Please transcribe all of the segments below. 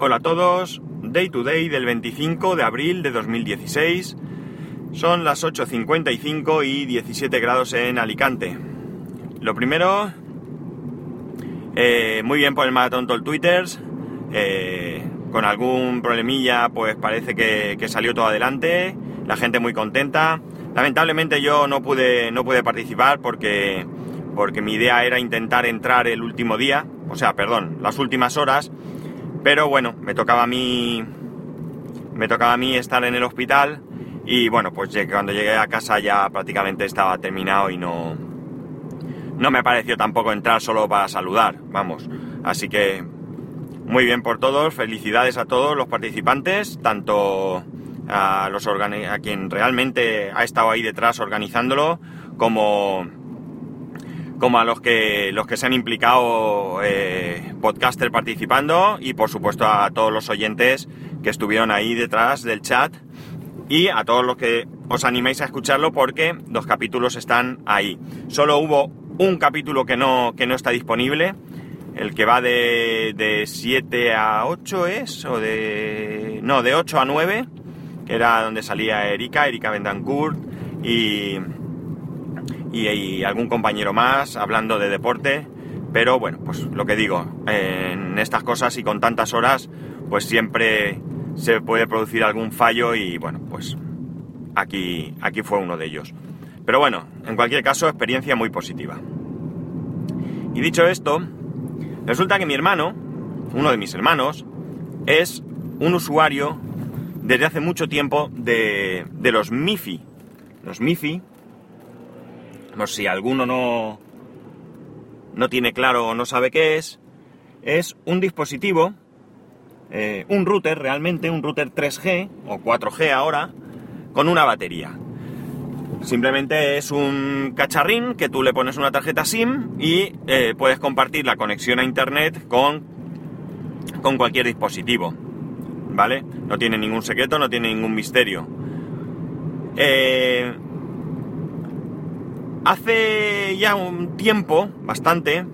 Hola a todos, Day to Day del 25 de abril de 2016. Son las 8.55 y 17 grados en Alicante. Lo primero, eh, muy bien por el maratón Tol Twitters. Eh, con algún problemilla, pues parece que, que, salió todo adelante. La gente muy contenta. Lamentablemente yo no pude, no pude participar porque, porque mi idea era intentar entrar el último día, o sea, perdón, las últimas horas pero bueno, me tocaba a mí. Me tocaba a mí estar en el hospital. Y bueno, pues cuando llegué a casa ya prácticamente estaba terminado y no. No me pareció tampoco entrar solo para saludar, vamos. Así que muy bien por todos, felicidades a todos los participantes, tanto a los a quien realmente ha estado ahí detrás organizándolo, como como a los que, los que se han implicado eh, podcaster participando y por supuesto a todos los oyentes que estuvieron ahí detrás del chat y a todos los que os animéis a escucharlo porque los capítulos están ahí. Solo hubo un capítulo que no, que no está disponible, el que va de, de 7 a 8 es, o de... no, de 8 a 9, que era donde salía Erika, Erika Bendancourt y y, algún compañero más hablando de deporte. Pero bueno, pues lo que digo, en estas cosas y con tantas horas, pues siempre se puede producir algún fallo y bueno, pues aquí, aquí fue uno de ellos. Pero bueno, en cualquier caso, experiencia muy positiva. Y dicho esto, resulta que mi hermano, uno de mis hermanos, es un usuario desde hace mucho tiempo de, de los MIFI. Los MIFI no si alguno no, no tiene claro o no sabe qué es, es un dispositivo, eh, un router realmente, un router 3G o 4G ahora, con una batería. Simplemente es un cacharrín que tú le pones una tarjeta SIM y eh, puedes compartir la conexión a internet con, con cualquier dispositivo. ¿Vale? No tiene ningún secreto, no tiene ningún misterio. Eh, Hace ya un tiempo, bastante,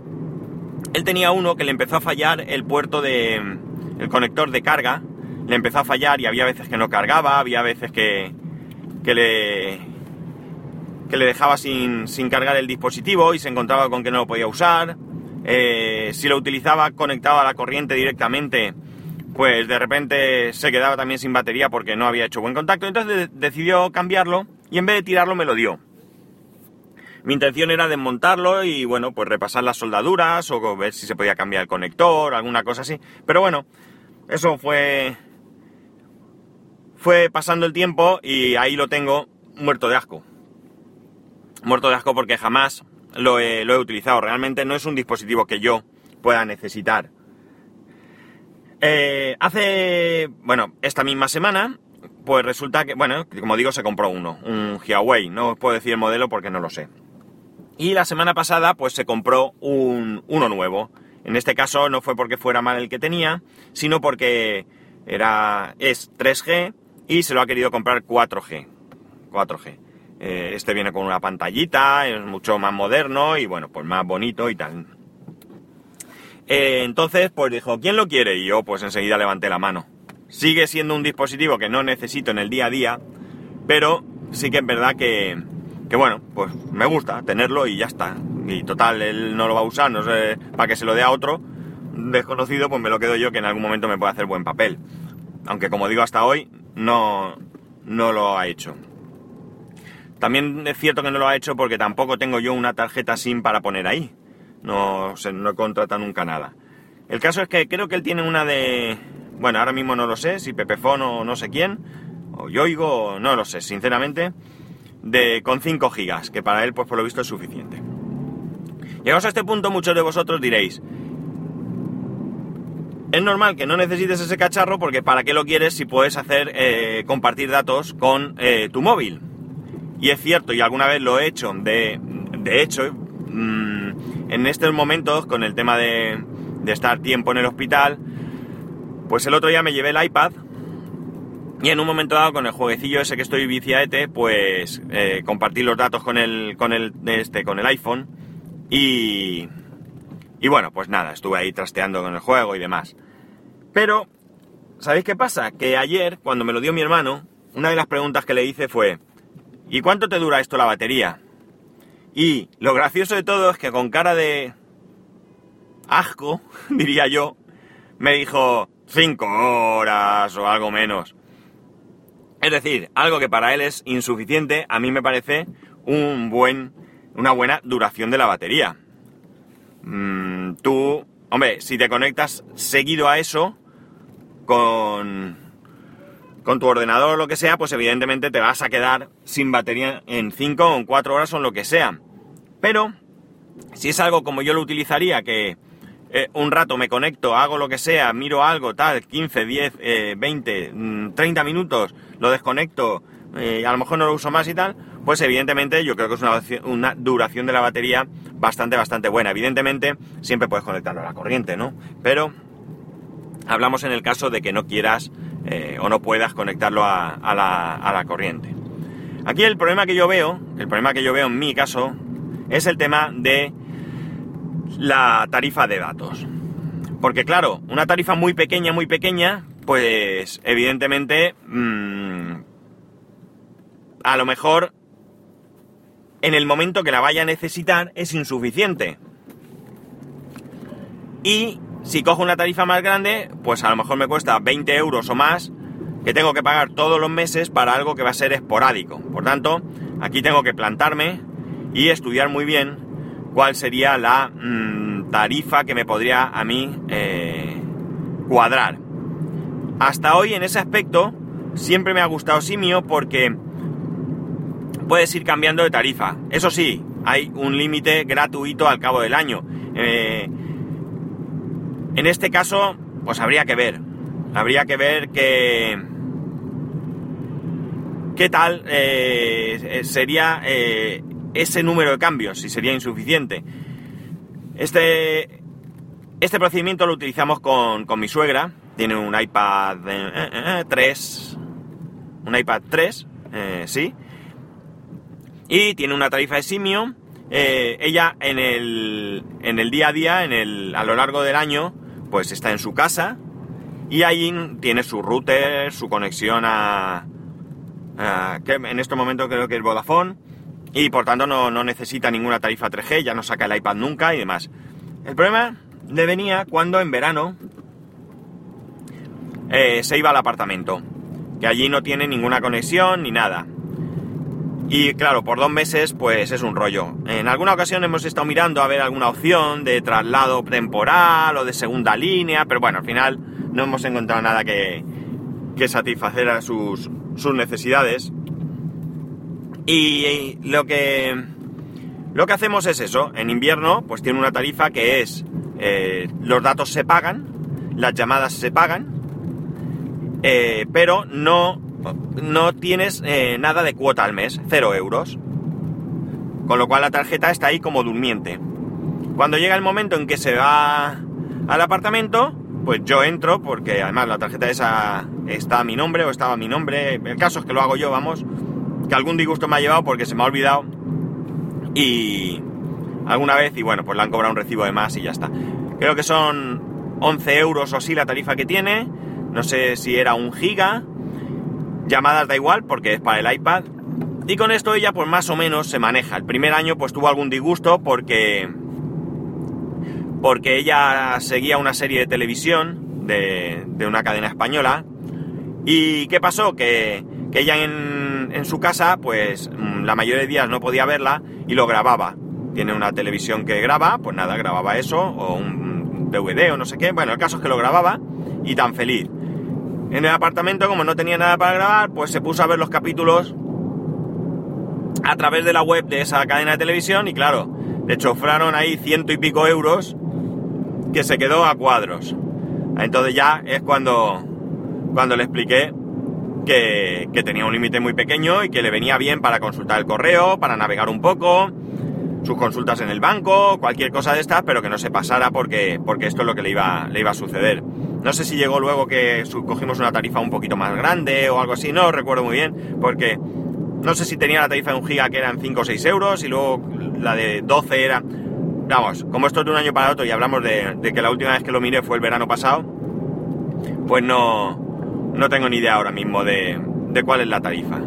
él tenía uno que le empezó a fallar el puerto de... el conector de carga, le empezó a fallar y había veces que no cargaba, había veces que, que le... que le dejaba sin, sin cargar el dispositivo y se encontraba con que no lo podía usar. Eh, si lo utilizaba conectado a la corriente directamente, pues de repente se quedaba también sin batería porque no había hecho buen contacto. Entonces decidió cambiarlo y en vez de tirarlo me lo dio. Mi intención era desmontarlo y bueno, pues repasar las soldaduras o ver si se podía cambiar el conector, alguna cosa así. Pero bueno, eso fue. Fue pasando el tiempo y ahí lo tengo muerto de asco. Muerto de asco porque jamás lo he, utilizado. Realmente no es un dispositivo que yo pueda necesitar. Eh, hace, bueno, esta misma semana, pues resulta que, bueno, como digo, se compró uno, un Huawei. No os puedo decir el modelo porque no lo sé. Y la semana pasada pues se compró un, uno nuevo. En este caso no fue porque fuera mal el que tenía, sino porque era, es 3G y se lo ha querido comprar 4G. 4G. Eh, este viene con una pantallita, es mucho más moderno y bueno, pues más bonito y tal. Eh, entonces, pues dijo, ¿quién lo quiere? Y yo pues enseguida levanté la mano. Sigue siendo un dispositivo que no necesito en el día a día, pero sí que es verdad que, que bueno, pues me gusta tenerlo y ya está. Y total, él no lo va a usar, no sé, para que se lo dé a otro desconocido, pues me lo quedo yo que en algún momento me puede hacer buen papel. Aunque como digo, hasta hoy no, no lo ha hecho. También es cierto que no lo ha hecho porque tampoco tengo yo una tarjeta SIM para poner ahí. No, no contrata nunca nada. El caso es que creo que él tiene una de... Bueno, ahora mismo no lo sé, si Pepefon o no sé quién, o Yoigo, no lo sé, sinceramente de, con 5 gigas, que para él, pues por lo visto, es suficiente. Llegados a este punto, muchos de vosotros diréis, es normal que no necesites ese cacharro porque ¿para qué lo quieres si puedes hacer eh, compartir datos con eh, tu móvil? Y es cierto, y alguna vez lo he hecho, de, hecho, mm, en estos momentos, con el tema de, de estar tiempo en el hospital, pues el otro día me llevé el iPad y en un momento dado, con el jueguecillo ese que estoy viciaete, pues eh, compartí los datos con el, con el, este, con el iPhone. Y, y bueno, pues nada, estuve ahí trasteando con el juego y demás. Pero ¿sabéis qué pasa? Que ayer, cuando me lo dio mi hermano, una de las preguntas que le hice fue, ¿y cuánto te dura esto la batería? Y lo gracioso de todo es que con cara de asco, diría yo, me dijo cinco horas o algo menos. Es decir, algo que para él es insuficiente, a mí me parece un buen, una buena duración de la batería. Mm, tú, hombre, si te conectas seguido a eso, con, con tu ordenador o lo que sea, pues evidentemente te vas a quedar sin batería en 5 o 4 horas o lo que sea. Pero, si es algo como yo lo utilizaría, que eh, un rato me conecto, hago lo que sea, miro algo, tal, 15, 10, 20, 30 minutos, lo desconecto, eh, a lo mejor no lo uso más y tal, pues evidentemente yo creo que es una, una, duración de la batería bastante, bastante buena. Evidentemente siempre puedes conectarlo a la corriente, ¿no? Pero hablamos en el caso de que no quieras eh, o no puedas conectarlo a, la, a la corriente. Aquí el problema que yo veo, el problema que yo veo en mi caso, es el tema de la tarifa de datos. Porque claro, una tarifa muy pequeña, muy pequeña, pues evidentemente mmm, a lo mejor en el momento que la vaya a necesitar es insuficiente. Y si cojo una tarifa más grande, pues a lo mejor me cuesta 20 euros o más que tengo que pagar todos los meses para algo que va a ser esporádico. Por tanto, aquí tengo que plantarme y estudiar muy bien cuál sería la mmm, tarifa que me podría a mí eh, cuadrar. Hasta hoy en ese aspecto siempre me ha gustado Simio porque puedes ir cambiando de tarifa. Eso sí, hay un límite gratuito al cabo del año. Eh, en este caso, pues habría que ver. Habría que ver que... ¿Qué tal eh, sería ese número de cambios? Si sería insuficiente. Este, este procedimiento lo utilizamos con, con mi suegra. Tiene un iPad 3. Un iPad 3, sí. Y tiene una tarifa de simio. ella en el, en el día a día, en el, a lo largo del año, pues está en su casa y ahí tiene su router, su conexión a, que en este momento creo que es Vodafone y por tanto no, necesita ninguna tarifa 3G, ya no saca el iPad nunca y demás. El problema le venía cuando en verano eh, se iba al apartamento, que allí no tiene ninguna conexión ni nada. Y claro, por dos meses pues es un rollo. En alguna ocasión hemos estado mirando a ver alguna opción de traslado temporal o de segunda línea, pero bueno, al final no hemos encontrado nada que, que satisfacer a sus, sus necesidades. Y lo que, lo que hacemos es eso. En invierno pues tiene una tarifa que es eh, los datos se pagan, las llamadas se pagan, eh, pero no no tienes eh, nada de cuota al mes, cero euros. Con lo cual la tarjeta está ahí como durmiente. Cuando llega el momento en que se va al apartamento, pues yo entro, porque además la tarjeta esa está a mi nombre o estaba a mi nombre. El caso es que lo hago yo, vamos. Que algún disgusto me ha llevado porque se me ha olvidado. Y alguna vez, y bueno, pues le han cobrado un recibo de más y ya está. Creo que son 11 euros o así la tarifa que tiene. No sé si era un giga Llamadas da igual porque es para el iPad. Y con esto ella pues más o menos se maneja. El primer año pues tuvo algún disgusto porque... Porque ella seguía una serie de televisión de, una cadena española. ¿Y qué pasó? Que, ella en, en, su casa pues mm, la mayoría de días no podía verla y lo grababa. Tiene una televisión que graba, pues nada, grababa eso, o un DVD o no sé qué. Bueno, el caso es que lo grababa y tan feliz. En el apartamento, como no tenía nada para grabar, pues se puso a ver los capítulos a través de la web de esa cadena de televisión y claro, le chofraron ahí ciento y pico euros que se quedó a cuadros. Entonces ya es cuando, cuando le expliqué que, tenía un límite muy pequeño y que le venía bien para consultar el correo, para navegar un poco, sus consultas en el banco, cualquier cosa de estas, pero que no se pasara porque, porque esto es lo que le iba, le iba a suceder. No sé si llegó luego que cogimos una tarifa un poquito más grande o algo así, no recuerdo muy bien, porque no sé si tenía la tarifa de un giga que eran 5 o 6 euros y luego la de 12 era... Vamos, como esto es de un año para otro y hablamos de, que la última vez que lo miré fue el verano pasado, pues no, no tengo ni idea ahora mismo de, de cuál es la tarifa.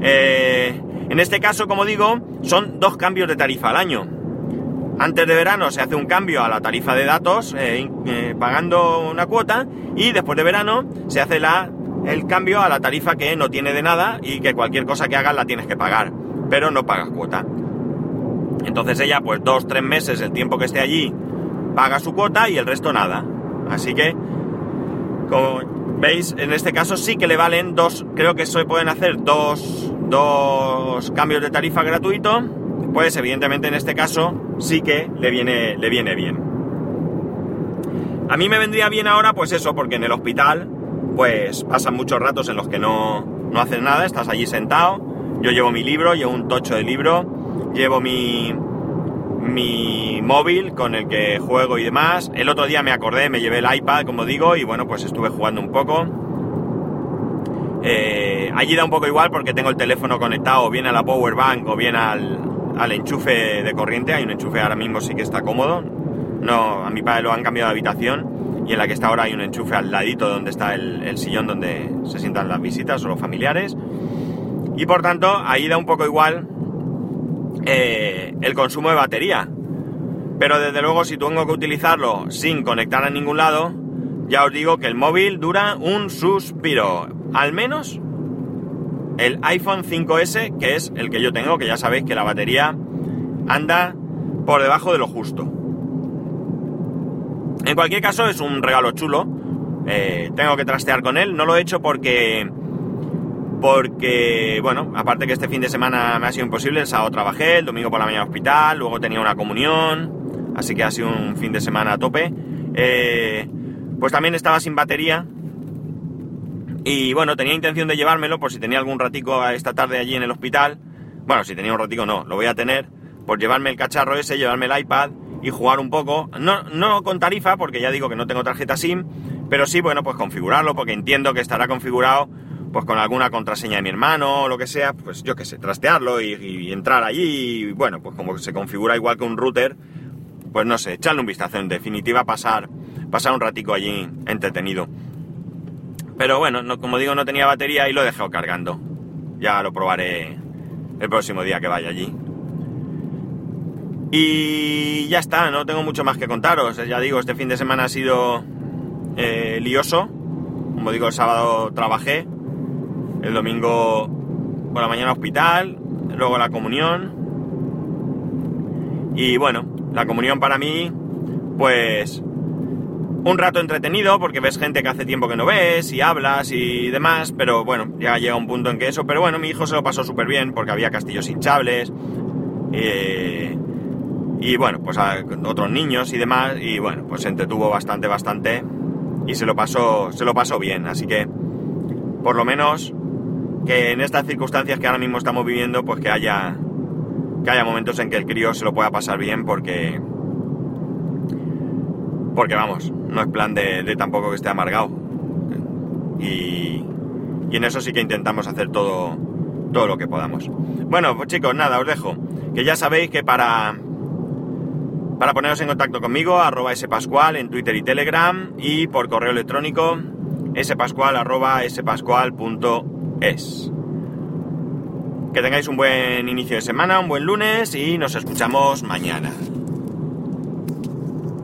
Eh, en este caso, como digo, son dos cambios de tarifa al año. Antes de verano se hace un cambio a la tarifa de datos eh, eh, pagando una cuota y después de verano se hace la, el cambio a la tarifa que no tiene de nada y que cualquier cosa que hagas la tienes que pagar, pero no pagas cuota. Entonces ella, pues dos, tres meses, el tiempo que esté allí, paga su cuota y el resto nada. Así que, como veis, en este caso sí que le valen dos, creo que se pueden hacer dos, dos cambios de tarifa gratuito, pues evidentemente en este caso sí que le viene, le viene bien. A mí me vendría bien ahora, pues eso, porque en el hospital, pues pasan muchos ratos en los que no, no haces nada, estás allí sentado, yo llevo mi libro, llevo un tocho de libro, llevo mi, mi móvil con el que juego y demás. El otro día me acordé, me llevé el iPad, como digo, y bueno, pues estuve jugando un poco. Eh, allí da un poco igual porque tengo el teléfono conectado bien a la power bank o bien al, al enchufe de corriente. Hay un enchufe ahora mismo sí que está cómodo. No, a mi padre lo han cambiado de habitación y en la que está ahora hay un enchufe al ladito donde está el, el sillón donde se sientan las visitas o los familiares. Y por tanto, ahí da un poco igual eh, el consumo de batería. Pero desde luego si tengo que utilizarlo sin conectar a ningún lado, ya os digo que el móvil dura un suspiro. Al menos el iPhone 5S, que es el que yo tengo, que ya sabéis que la batería anda por debajo de lo justo. En cualquier caso es un regalo chulo. Eh, tengo que trastear con él. No lo he hecho porque porque, bueno, aparte que este fin de semana me ha sido imposible, el sábado trabajé, el domingo por la mañana hospital, luego tenía una comunión, así que ha sido un fin de semana a tope. Eh, pues también estaba sin batería y bueno, tenía intención de llevármelo por si tenía algún ratico esta tarde allí en el hospital. Bueno, si tenía un ratico no, lo voy a tener, por llevarme el cacharro ese, llevarme el iPad y jugar un poco, no, no con tarifa, porque ya digo que no tengo tarjeta SIM, pero sí, bueno, pues configurarlo, porque entiendo que estará configurado pues con alguna contraseña de mi hermano o lo que sea, pues yo qué sé, trastearlo y, entrar allí y bueno, pues como se configura igual que un router, pues no sé, echarle un vistazo, en definitiva pasar, pasar un ratico allí entretenido. Pero bueno, no, como digo, no tenía batería y lo he dejado cargando. Ya lo probaré el próximo día que vaya allí. Y ya está, no tengo mucho más que contaros. Ya digo, este fin de semana ha sido eh, lioso. Como digo, el sábado trabajé, el domingo por la mañana hospital, luego la comunión. Y bueno, la comunión para mí, pues un rato entretenido porque ves gente que hace tiempo que no ves y hablas y demás, pero bueno, ya llega un punto en que eso, pero bueno, mi hijo se lo pasó súper bien porque había castillos hinchables eh, y bueno, pues otros niños y demás y bueno, pues se entretuvo bastante, bastante y se lo pasó, se lo pasó bien, así que por lo menos que en estas circunstancias que ahora mismo estamos viviendo, pues que haya, que haya momentos en que el crío se lo pueda pasar bien porque... Porque vamos, no es plan de, tampoco que esté amargado. Y, en eso sí que intentamos hacer todo, todo lo que podamos. Bueno, pues chicos, nada, os dejo. Que ya sabéis que para, para poneros en contacto conmigo, arroba spascual en Twitter y Telegram y por correo electrónico spascual arroba spascual.com es. Que tengáis un buen inicio de semana, un buen lunes y nos escuchamos mañana.